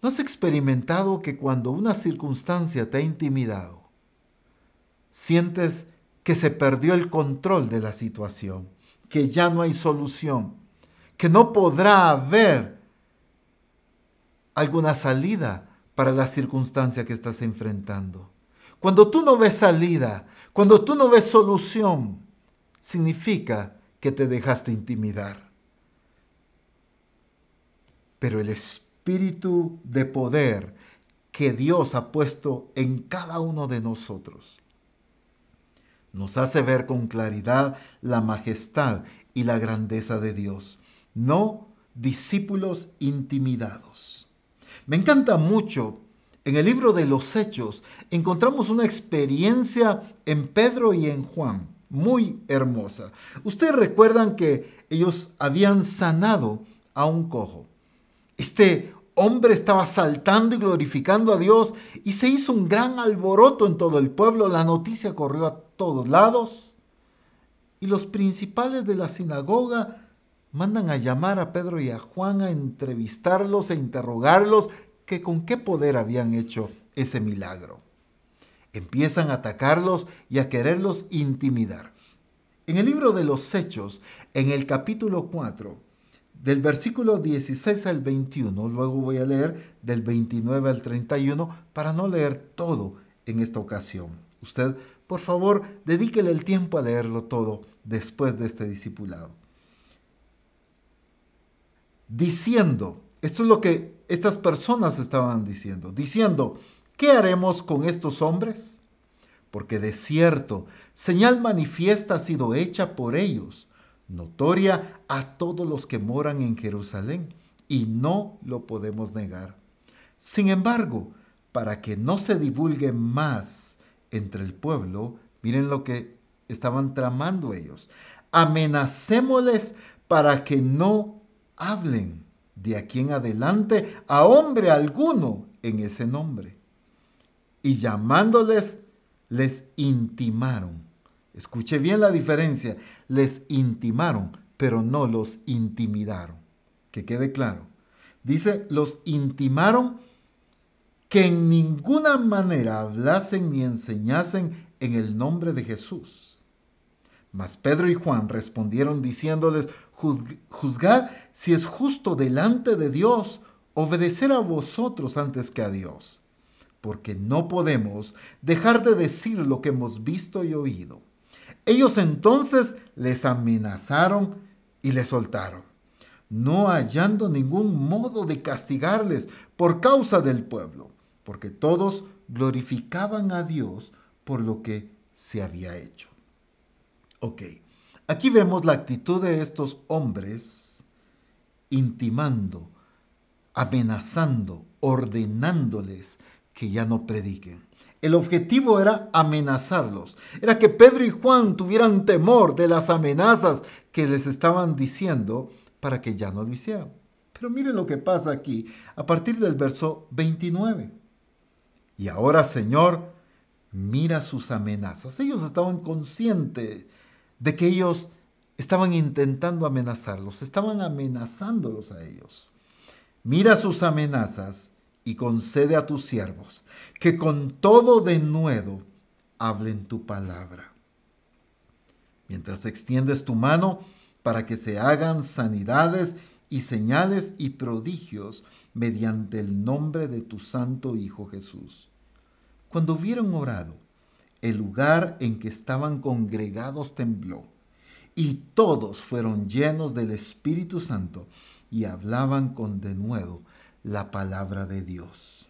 ¿No has experimentado que cuando una circunstancia te ha intimidado, sientes que se perdió el control de la situación, que ya no hay solución, que no podrá haber alguna salida para la circunstancia que estás enfrentando? Cuando tú no ves salida, cuando tú no ves solución, significa que te dejaste intimidar. Pero el Espíritu espíritu de poder que Dios ha puesto en cada uno de nosotros. Nos hace ver con claridad la majestad y la grandeza de Dios, no discípulos intimidados. Me encanta mucho, en el libro de los Hechos encontramos una experiencia en Pedro y en Juan, muy hermosa. Ustedes recuerdan que ellos habían sanado a un cojo. Este hombre estaba saltando y glorificando a Dios y se hizo un gran alboroto en todo el pueblo. La noticia corrió a todos lados y los principales de la sinagoga mandan a llamar a Pedro y a Juan a entrevistarlos e interrogarlos que con qué poder habían hecho ese milagro. Empiezan a atacarlos y a quererlos intimidar. En el libro de los Hechos, en el capítulo 4, del versículo 16 al 21, luego voy a leer del 29 al 31 para no leer todo en esta ocasión. Usted, por favor, dedíquele el tiempo a leerlo todo después de este discipulado. Diciendo, esto es lo que estas personas estaban diciendo, diciendo, ¿qué haremos con estos hombres? Porque de cierto, señal manifiesta ha sido hecha por ellos notoria a todos los que moran en Jerusalén, y no lo podemos negar. Sin embargo, para que no se divulgue más entre el pueblo, miren lo que estaban tramando ellos. Amenacémosles para que no hablen de aquí en adelante a hombre alguno en ese nombre. Y llamándoles, les intimaron Escuche bien la diferencia. Les intimaron, pero no los intimidaron. Que quede claro. Dice, los intimaron que en ninguna manera hablasen ni enseñasen en el nombre de Jesús. Mas Pedro y Juan respondieron diciéndoles, juzgad si es justo delante de Dios obedecer a vosotros antes que a Dios, porque no podemos dejar de decir lo que hemos visto y oído. Ellos entonces les amenazaron y les soltaron, no hallando ningún modo de castigarles por causa del pueblo, porque todos glorificaban a Dios por lo que se había hecho. Ok, aquí vemos la actitud de estos hombres intimando, amenazando ordenándoles que ya no prediquen. El objetivo era amenazarlos, era que Pedro y Juan tuvieran temor de las amenazas que les estaban diciendo para que ya no lo hicieran. Pero miren lo que pasa aquí a partir del verso 29. Y ahora, Señor, mira sus amenazas. Ellos estaban conscientes de que ellos estaban intentando amenazarlos, estaban amenazándolos a ellos. Mira sus amenazas y concede a tus siervos que con todo denuedo hablen tu palabra. Mientras extiendes tu mano para que se hagan sanidades y señales y prodigios mediante el nombre de tu santo Hijo Jesús. Cuando hubieron orado, el lugar en que estaban congregados tembló, y todos fueron llenos del Espíritu Santo y hablaban con denuedo la palabra de Dios.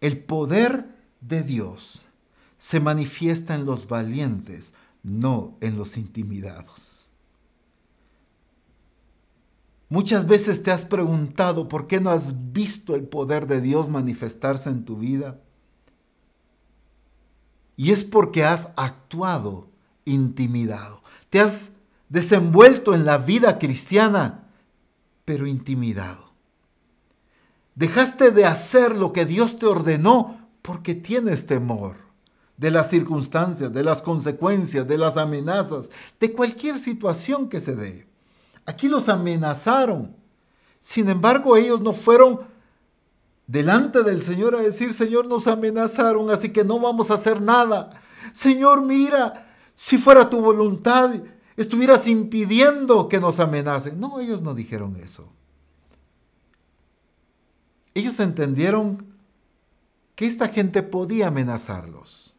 El poder de Dios se manifiesta en los valientes, no en los intimidados. Muchas veces te has preguntado por qué no has visto el poder de Dios manifestarse en tu vida. Y es porque has actuado intimidado. Te has desenvuelto en la vida cristiana, pero intimidado. Dejaste de hacer lo que Dios te ordenó porque tienes temor de las circunstancias, de las consecuencias, de las amenazas, de cualquier situación que se dé. Aquí los amenazaron. Sin embargo, ellos no fueron delante del Señor a decir, Señor, nos amenazaron, así que no vamos a hacer nada. Señor, mira, si fuera tu voluntad, estuvieras impidiendo que nos amenacen. No, ellos no dijeron eso. Ellos entendieron que esta gente podía amenazarlos,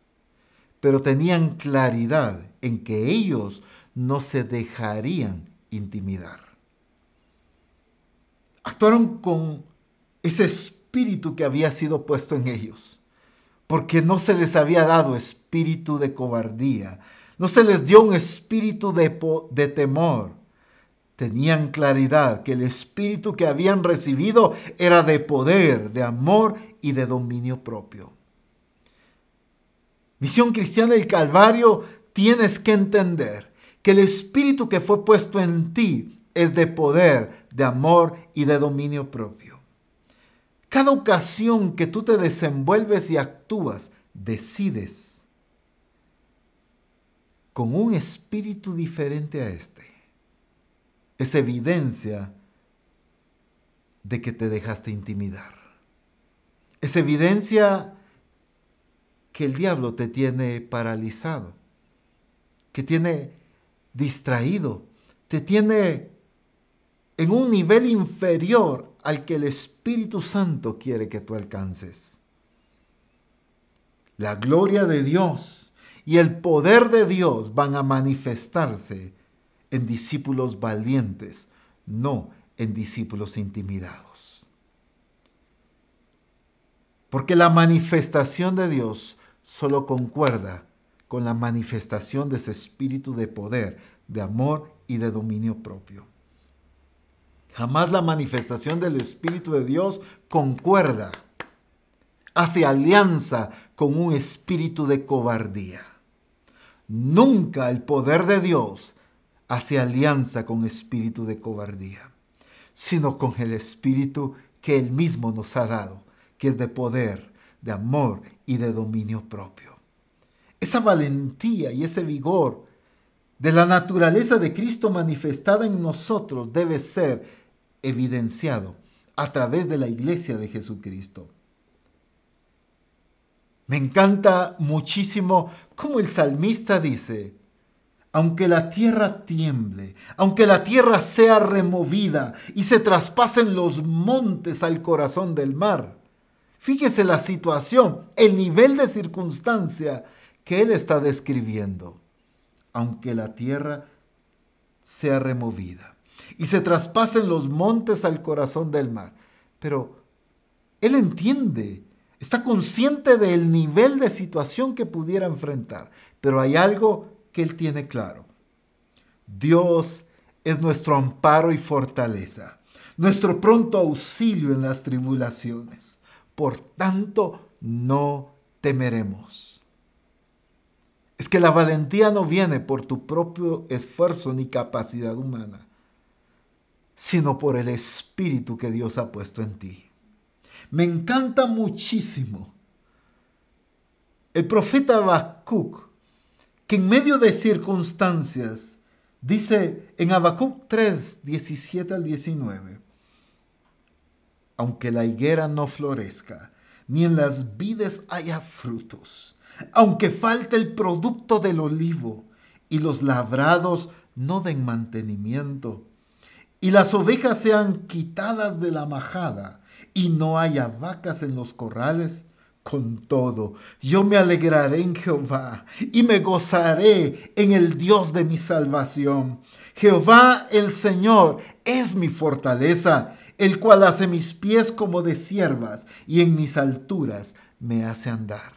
pero tenían claridad en que ellos no se dejarían intimidar. Actuaron con ese espíritu que había sido puesto en ellos, porque no se les había dado espíritu de cobardía, no se les dio un espíritu de, de temor, tenían claridad que el espíritu que habían recibido era de poder, de amor y de dominio propio. Misión Cristiana del Calvario, tienes que entender que el espíritu que fue puesto en ti es de poder, de amor y de dominio propio. Cada ocasión que tú te desenvuelves y actúas, decides con un espíritu diferente a este es evidencia de que te dejaste intimidar. Es evidencia que el diablo te tiene paralizado, que tiene distraído, te tiene en un nivel inferior al que el Espíritu Santo quiere que tú alcances. La gloria de Dios y el poder de Dios van a manifestarse en discípulos valientes, no en discípulos intimidados. Porque la manifestación de Dios solo concuerda con la manifestación de ese espíritu de poder, de amor y de dominio propio. Jamás la manifestación del Espíritu de Dios concuerda, hace alianza con un espíritu de cobardía. Nunca el poder de Dios hace alianza con espíritu de cobardía, sino con el espíritu que Él mismo nos ha dado, que es de poder, de amor y de dominio propio. Esa valentía y ese vigor de la naturaleza de Cristo manifestada en nosotros debe ser evidenciado a través de la iglesia de Jesucristo. Me encanta muchísimo cómo el salmista dice, aunque la tierra tiemble, aunque la tierra sea removida y se traspasen los montes al corazón del mar. Fíjese la situación, el nivel de circunstancia que él está describiendo. Aunque la tierra sea removida y se traspasen los montes al corazón del mar. Pero él entiende, está consciente del nivel de situación que pudiera enfrentar. Pero hay algo que Él tiene claro. Dios es nuestro amparo y fortaleza. nuestro pronto auxilio en las tribulaciones. Por tanto, no temeremos. Es que la valentía no viene por tu propio esfuerzo ni capacidad humana, sino por el espíritu que Dios ha puesto en ti. Me encanta muchísimo el profeta Habacuc, que en medio de circunstancias, dice en Habacuc 3, 17 al 19, aunque la higuera no florezca, ni en las vides haya frutos, aunque falte el producto del olivo, y los labrados no den mantenimiento, y las ovejas sean quitadas de la majada, y no haya vacas en los corrales, con todo, yo me alegraré en Jehová y me gozaré en el Dios de mi salvación. Jehová el Señor es mi fortaleza, el cual hace mis pies como de siervas y en mis alturas me hace andar.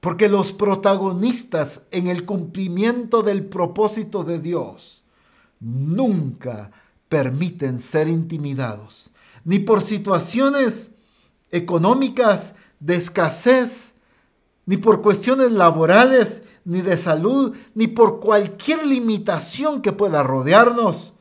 Porque los protagonistas en el cumplimiento del propósito de Dios nunca permiten ser intimidados, ni por situaciones económicas, de escasez, ni por cuestiones laborales, ni de salud, ni por cualquier limitación que pueda rodearnos.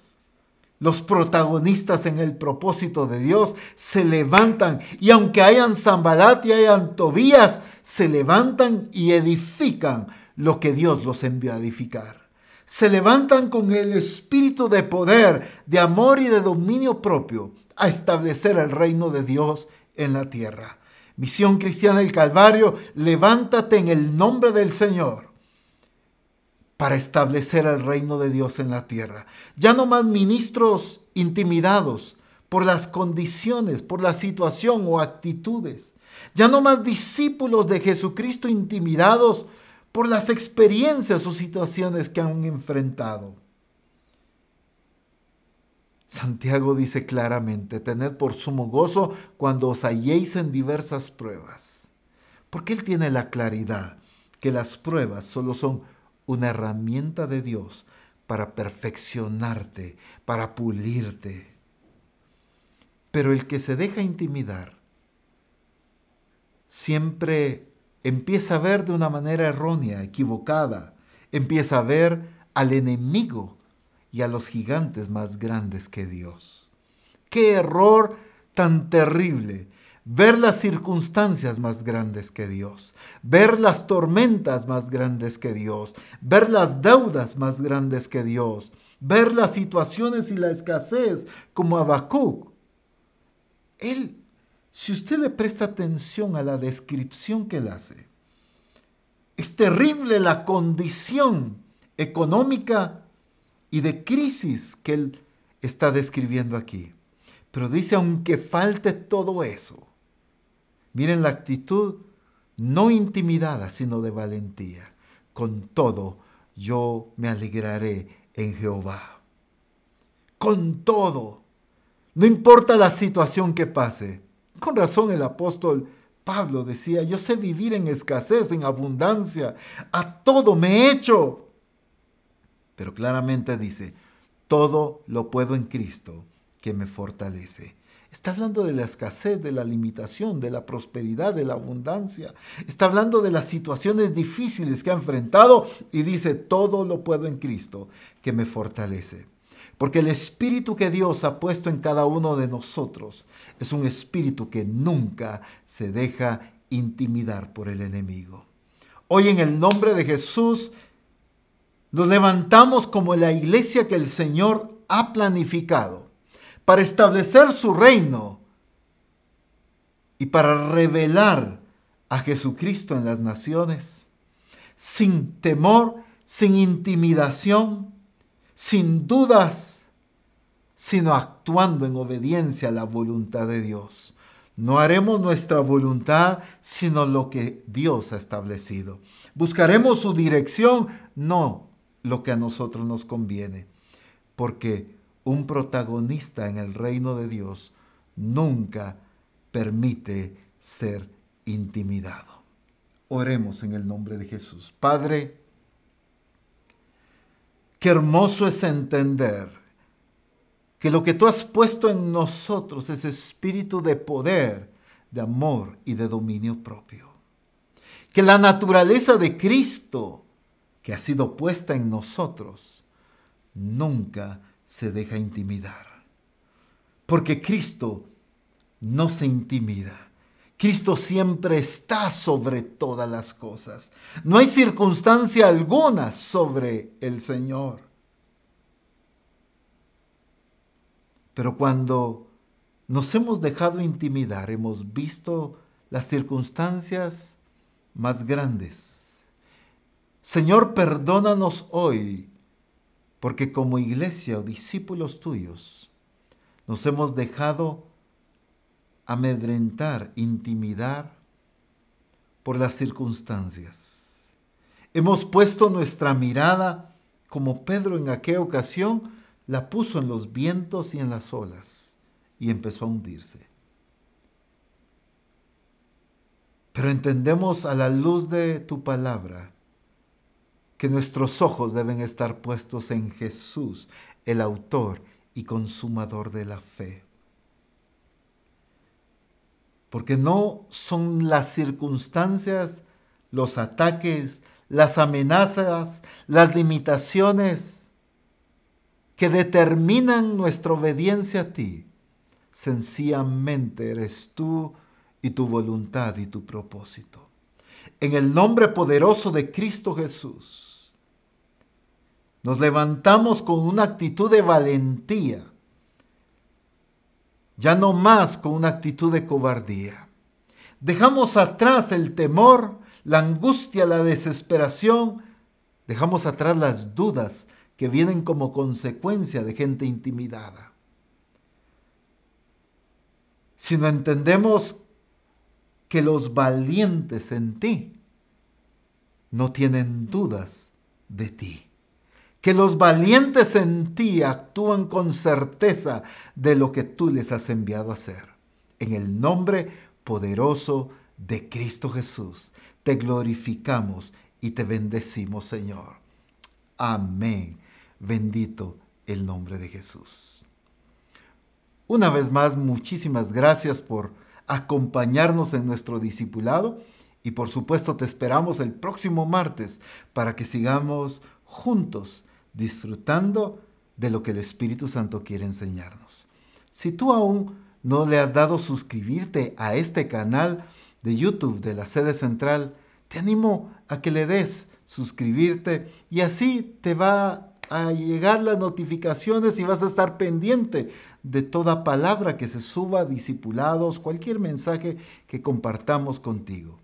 Los protagonistas en el propósito de Dios se levantan y aunque hayan Zambalat y hayan Tobías, se levantan y edifican lo que Dios los envió a edificar. Se levantan con el espíritu de poder, de amor y de dominio propio a establecer el reino de Dios en la tierra. Misión Cristiana del Calvario, levántate en el nombre del Señor para establecer el reino de Dios en la tierra. Ya no más ministros intimidados por las condiciones, por la situación o actitudes. Ya no más discípulos de Jesucristo intimidados por las experiencias o situaciones que han enfrentado. Santiago dice claramente, tened por sumo gozo cuando os halléis en diversas pruebas. Porque Él tiene la claridad que las pruebas solo son una herramienta de Dios para perfeccionarte, para pulirte. Pero el que se deja intimidar siempre empieza a ver de una manera errónea, equivocada, empieza a ver al enemigo y a los gigantes más grandes que Dios. Qué error tan terrible ver las circunstancias más grandes que Dios, ver las tormentas más grandes que Dios, ver las deudas más grandes que Dios, ver las situaciones y la escasez como Habacuc. Él, si usted le presta atención a la descripción que él hace, es terrible la condición económica y de crisis que él está describiendo aquí. Pero dice, aunque falte todo eso, miren la actitud no intimidada, sino de valentía. Con todo, yo me alegraré en Jehová. Con todo. No importa la situación que pase. Con razón el apóstol Pablo decía, yo sé vivir en escasez, en abundancia. A todo me he hecho pero claramente dice, todo lo puedo en Cristo que me fortalece. Está hablando de la escasez, de la limitación, de la prosperidad, de la abundancia. Está hablando de las situaciones difíciles que ha enfrentado y dice, todo lo puedo en Cristo que me fortalece. Porque el espíritu que Dios ha puesto en cada uno de nosotros es un espíritu que nunca se deja intimidar por el enemigo. Hoy en el nombre de Jesús nos levantamos como la iglesia que el Señor ha planificado para establecer su reino y para revelar a Jesucristo en las naciones, sin temor, sin intimidación, sin dudas, sino actuando en obediencia a la voluntad de Dios. No haremos nuestra voluntad, sino lo que Dios ha establecido. Buscaremos su dirección, no lo que a nosotros nos conviene, porque un protagonista en el reino de Dios nunca permite ser intimidado. Oremos en el nombre de Jesús. Padre, qué hermoso es entender que lo que tú has puesto en nosotros es espíritu de poder, de amor y de dominio propio. Que la naturaleza de Cristo que ha sido puesta en nosotros nunca se deja intimidar. Porque Cristo no se intimida. Cristo siempre está sobre todas las cosas. No hay circunstancia alguna sobre el Señor. Pero cuando nos hemos dejado intimidar, hemos visto las circunstancias más grandes. Señor, perdónanos hoy, porque como iglesia o discípulos tuyos, nos hemos dejado amedrentar, intimidar por las circunstancias. Hemos puesto nuestra mirada, como Pedro en aquella ocasión, la puso en los vientos y en las olas y empezó a hundirse. Pero entendemos a la luz de tu palabra que nuestros ojos deben estar puestos en Jesús, el autor y consumador de la fe. Porque no son las circunstancias, los ataques, las amenazas, las limitaciones que determinan nuestra obediencia a ti. Sencillamente eres tú y tu voluntad y tu propósito. En el nombre poderoso de Cristo Jesús, nos levantamos con una actitud de valentía, ya no más con una actitud de cobardía. Dejamos atrás el temor, la angustia, la desesperación, dejamos atrás las dudas, que vienen como consecuencia de gente intimidada. Si no entendemos que los valientes en ti no tienen dudas de ti. Que los valientes en ti actúan con certeza de lo que tú les has enviado a hacer. En el nombre poderoso de Cristo Jesús, te glorificamos y te bendecimos, Señor. Amén. Bendito el nombre de Jesús. Una vez más, muchísimas gracias por acompañarnos en nuestro discipulado y por supuesto te esperamos el próximo martes para que sigamos juntos disfrutando de lo que el Espíritu Santo quiere enseñarnos. Si tú aún no le has dado suscribirte a este canal de YouTube de la sede central, te animo a que le des suscribirte y así te va a llegar las notificaciones y vas a estar pendiente de toda palabra que se suba, discipulados, cualquier mensaje que compartamos contigo.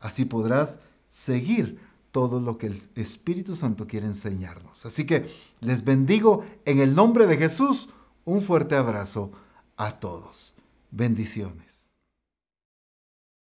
Así podrás seguir todo lo que el Espíritu Santo quiere enseñarnos. Así que les bendigo en el nombre de Jesús. Un fuerte abrazo a todos. Bendiciones.